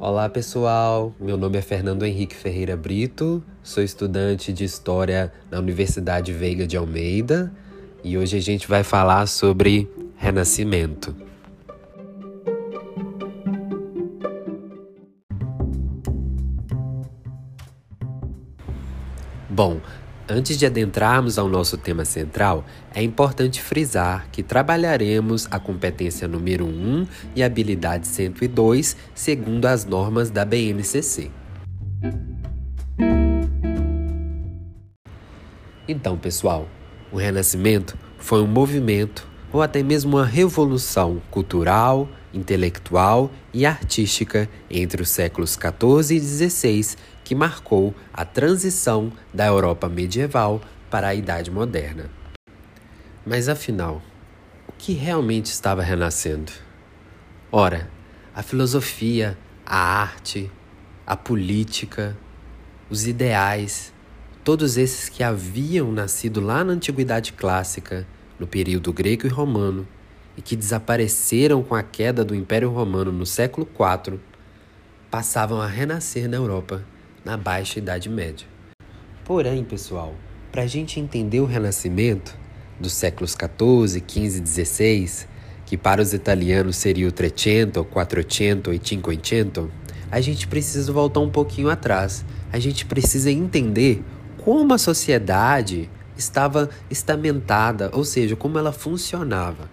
Olá pessoal, meu nome é Fernando Henrique Ferreira Brito, sou estudante de História na Universidade Veiga de Almeida. E hoje a gente vai falar sobre Renascimento. Bom, Antes de adentrarmos ao nosso tema central, é importante frisar que trabalharemos a competência número 1 e habilidade 102 segundo as normas da BNCC. Então, pessoal, o Renascimento foi um movimento ou até mesmo uma revolução cultural, intelectual e artística entre os séculos 14 e 16 que marcou a transição da Europa medieval para a Idade Moderna. Mas afinal, o que realmente estava renascendo? Ora, a filosofia, a arte, a política, os ideais, todos esses que haviam nascido lá na Antiguidade Clássica, no período grego e romano, e que desapareceram com a queda do Império Romano no século IV, passavam a renascer na Europa na Baixa Idade Média. Porém, pessoal, para a gente entender o Renascimento dos séculos 14, 15 e 16, que para os italianos seria o Trecento, Quattrocento e Cinquecento, a gente precisa voltar um pouquinho atrás. A gente precisa entender como a sociedade estava estamentada, ou seja, como ela funcionava.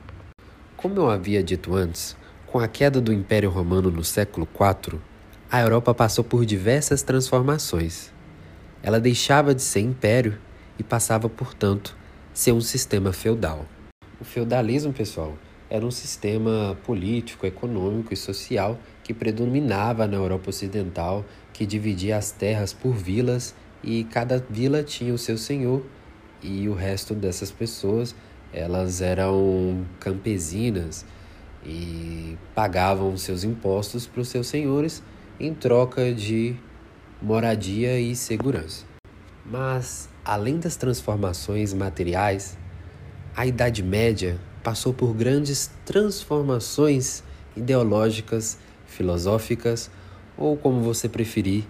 Como eu havia dito antes, com a queda do Império Romano no século IV, a Europa passou por diversas transformações. Ela deixava de ser império e passava, portanto, a ser um sistema feudal. O feudalismo, pessoal, era um sistema político, econômico e social que predominava na Europa Ocidental, que dividia as terras por vilas e cada vila tinha o seu senhor e o resto dessas pessoas elas eram campesinas e pagavam seus impostos para os seus senhores em troca de moradia e segurança. Mas, além das transformações materiais, a Idade Média passou por grandes transformações ideológicas, filosóficas ou, como você preferir,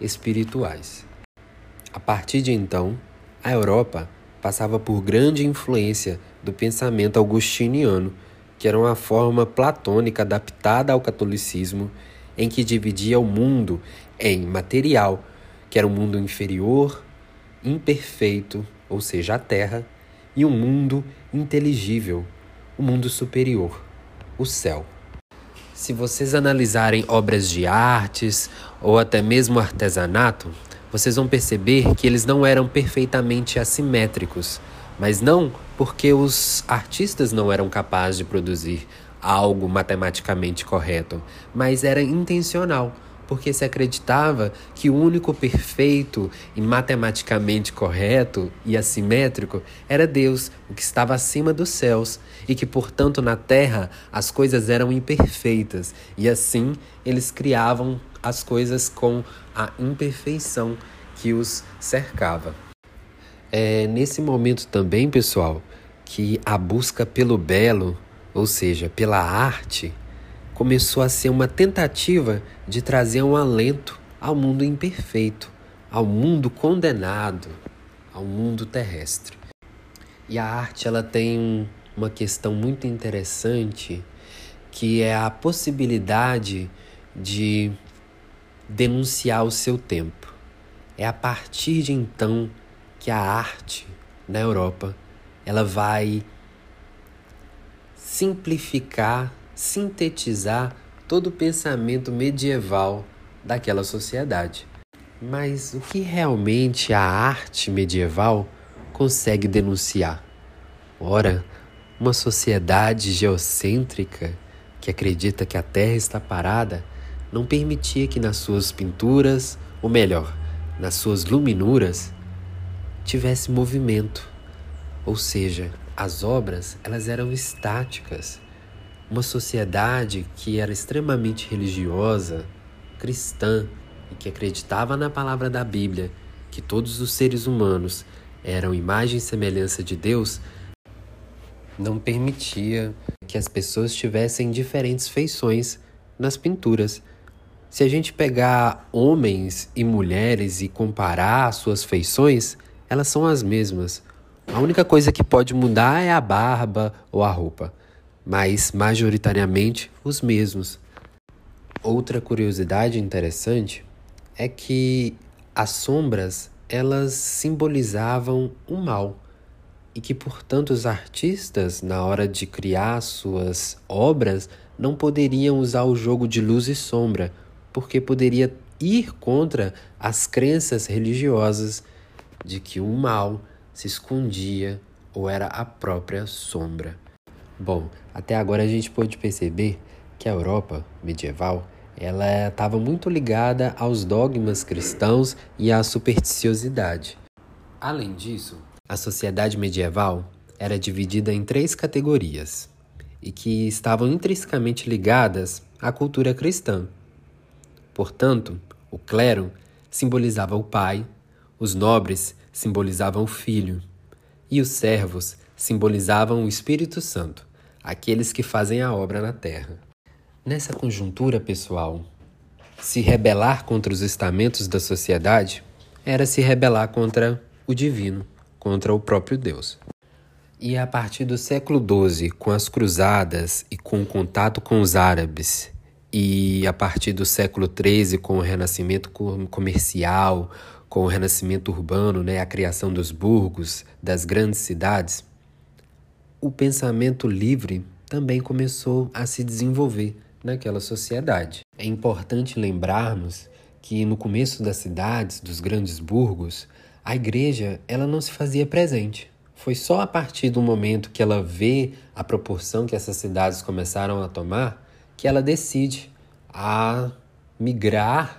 espirituais. A partir de então, a Europa passava por grande influência do pensamento augustiniano, que era uma forma platônica adaptada ao catolicismo em que dividia o mundo em material, que era um mundo inferior, imperfeito, ou seja, a Terra, e um mundo inteligível, o um mundo superior, o céu. Se vocês analisarem obras de artes ou até mesmo artesanato, vocês vão perceber que eles não eram perfeitamente assimétricos, mas não porque os artistas não eram capazes de produzir algo matematicamente correto, mas era intencional, porque se acreditava que o único perfeito e matematicamente correto e assimétrico era Deus, o que estava acima dos céus, e que, portanto, na terra as coisas eram imperfeitas, e assim eles criavam as coisas com a imperfeição que os cercava. É nesse momento também, pessoal, que a busca pelo belo ou seja, pela arte, começou a ser uma tentativa de trazer um alento ao mundo imperfeito, ao mundo condenado, ao mundo terrestre. E a arte ela tem uma questão muito interessante que é a possibilidade de denunciar o seu tempo. É a partir de então que a arte na Europa ela vai simplificar, sintetizar todo o pensamento medieval daquela sociedade. Mas o que realmente a arte medieval consegue denunciar? Ora, uma sociedade geocêntrica que acredita que a Terra está parada não permitia que nas suas pinturas, ou melhor, nas suas luminuras, tivesse movimento, ou seja, as obras elas eram estáticas. Uma sociedade que era extremamente religiosa, cristã e que acreditava na palavra da Bíblia, que todos os seres humanos eram imagem e semelhança de Deus, não permitia que as pessoas tivessem diferentes feições nas pinturas. Se a gente pegar homens e mulheres e comparar suas feições, elas são as mesmas. A única coisa que pode mudar é a barba ou a roupa, mas majoritariamente os mesmos. Outra curiosidade interessante é que as sombras elas simbolizavam o mal e que, portanto, os artistas, na hora de criar suas obras, não poderiam usar o jogo de luz e sombra, porque poderia ir contra as crenças religiosas de que o mal se escondia ou era a própria sombra. Bom, até agora a gente pode perceber que a Europa medieval ela estava muito ligada aos dogmas cristãos e à supersticiosidade. Além disso, a sociedade medieval era dividida em três categorias e que estavam intrinsecamente ligadas à cultura cristã. Portanto, o clero simbolizava o pai, os nobres simbolizavam o filho e os servos simbolizavam o Espírito Santo, aqueles que fazem a obra na terra. Nessa conjuntura, pessoal, se rebelar contra os estamentos da sociedade era se rebelar contra o divino, contra o próprio Deus. E a partir do século XII, com as cruzadas e com o contato com os árabes, e a partir do século XIII, com o renascimento comercial, com o renascimento urbano, né, a criação dos burgos, das grandes cidades, o pensamento livre também começou a se desenvolver naquela sociedade. É importante lembrarmos que no começo das cidades, dos grandes burgos, a igreja ela não se fazia presente. Foi só a partir do momento que ela vê a proporção que essas cidades começaram a tomar que ela decide a migrar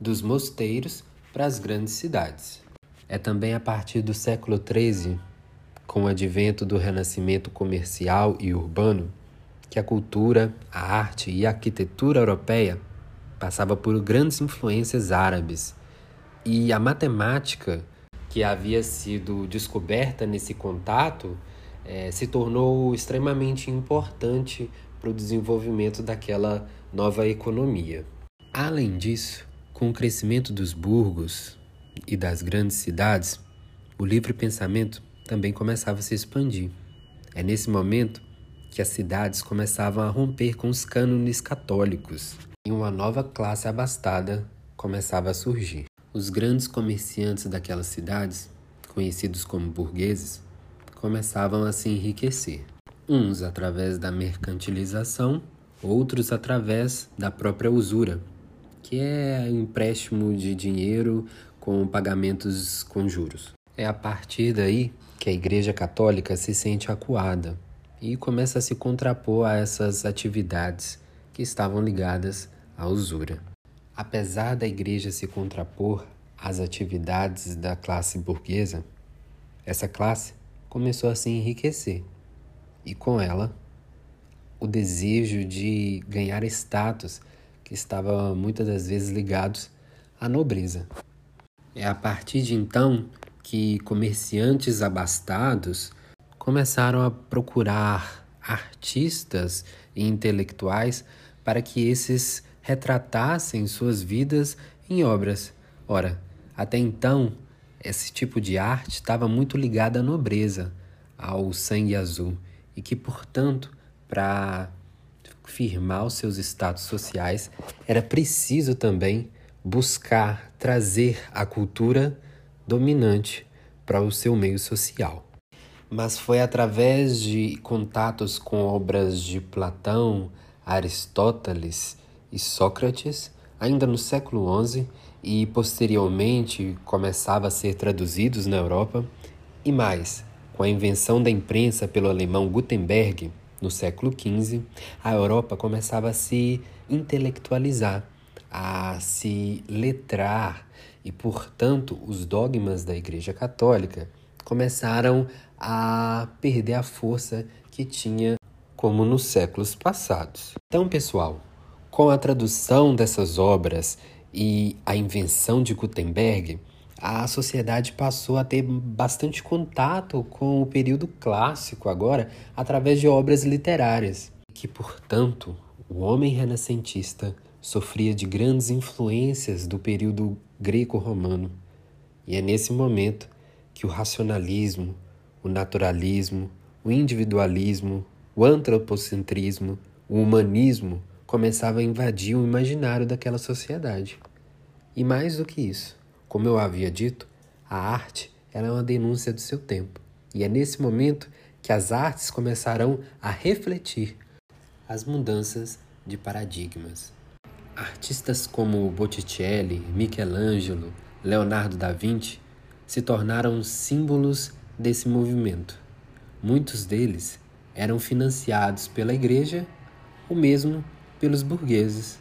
dos mosteiros para as grandes cidades. É também a partir do século XIII, com o advento do renascimento comercial e urbano, que a cultura, a arte e a arquitetura europeia passava por grandes influências árabes e a matemática que havia sido descoberta nesse contato eh, se tornou extremamente importante para o desenvolvimento daquela nova economia. Além disso, com o crescimento dos burgos e das grandes cidades, o livre pensamento também começava a se expandir. É nesse momento que as cidades começavam a romper com os cânones católicos e uma nova classe abastada começava a surgir. Os grandes comerciantes daquelas cidades, conhecidos como burgueses, começavam a se enriquecer, uns através da mercantilização, outros através da própria usura, que é empréstimo de dinheiro com pagamentos com juros. É a partir daí que a Igreja Católica se sente acuada e começa a se contrapor a essas atividades que estavam ligadas à usura. Apesar da igreja se contrapor às atividades da classe burguesa, essa classe começou a se enriquecer e com ela o desejo de ganhar status que estava muitas das vezes ligados à nobreza. É a partir de então que comerciantes abastados começaram a procurar artistas e intelectuais para que esses retratassem suas vidas em obras. Ora, até então, esse tipo de arte estava muito ligada à nobreza, ao sangue azul, e que, portanto, para firmar os seus status sociais, era preciso também buscar trazer a cultura dominante para o seu meio social. Mas foi através de contatos com obras de Platão, Aristóteles e Sócrates, ainda no século XI, e posteriormente começava a ser traduzidos na Europa, e mais, com a invenção da imprensa pelo alemão Gutenberg, no século XV, a Europa começava a se intelectualizar, a se letrar, e, portanto, os dogmas da Igreja Católica começaram a perder a força que tinha como nos séculos passados. Então, pessoal, com a tradução dessas obras e a invenção de Gutenberg, a sociedade passou a ter bastante contato com o período clássico agora através de obras literárias, que, portanto, o homem renascentista sofria de grandes influências do período greco-romano. E é nesse momento que o racionalismo, o naturalismo, o individualismo, o antropocentrismo, o humanismo começavam a invadir o imaginário daquela sociedade. E mais do que isso, como eu havia dito, a arte era uma denúncia do seu tempo. E é nesse momento que as artes começarão a refletir as mudanças de paradigmas. Artistas como Botticelli, Michelangelo, Leonardo da Vinci se tornaram símbolos desse movimento. Muitos deles eram financiados pela igreja ou mesmo pelos burgueses.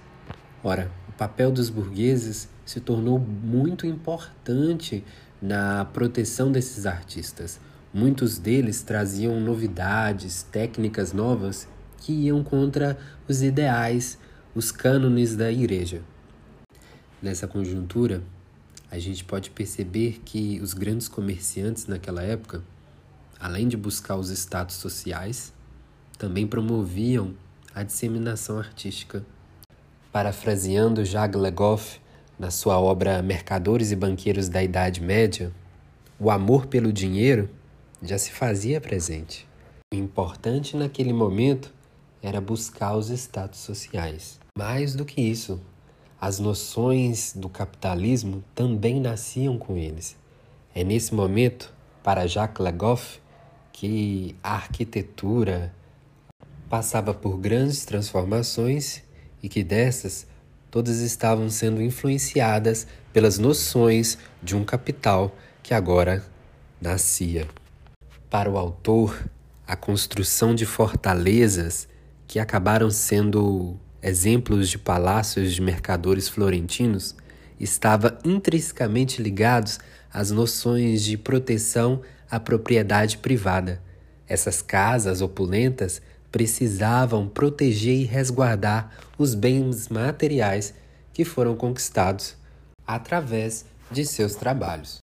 Ora, o papel dos burgueses se tornou muito importante na proteção desses artistas. Muitos deles traziam novidades, técnicas novas que iam contra os ideais os cânones da igreja. Nessa conjuntura, a gente pode perceber que os grandes comerciantes naquela época, além de buscar os status sociais, também promoviam a disseminação artística. Parafraseando Jacques Legoff na sua obra Mercadores e Banqueiros da Idade Média, o amor pelo dinheiro já se fazia presente. O importante naquele momento era buscar os status sociais. Mais do que isso, as noções do capitalismo também nasciam com eles. É nesse momento, para Jacques Legoff, que a arquitetura passava por grandes transformações e que dessas todas estavam sendo influenciadas pelas noções de um capital que agora nascia. Para o autor, a construção de fortalezas que acabaram sendo exemplos de palácios de mercadores florentinos, estava intrinsecamente ligados às noções de proteção à propriedade privada. Essas casas opulentas precisavam proteger e resguardar os bens materiais que foram conquistados através de seus trabalhos.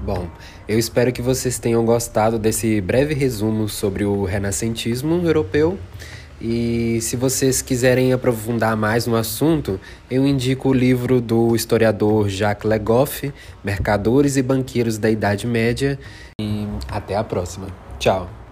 Bom, eu espero que vocês tenham gostado desse breve resumo sobre o renascentismo europeu. E se vocês quiserem aprofundar mais no assunto, eu indico o livro do historiador Jacques Legoff, Mercadores e Banqueiros da Idade Média. E até a próxima. Tchau!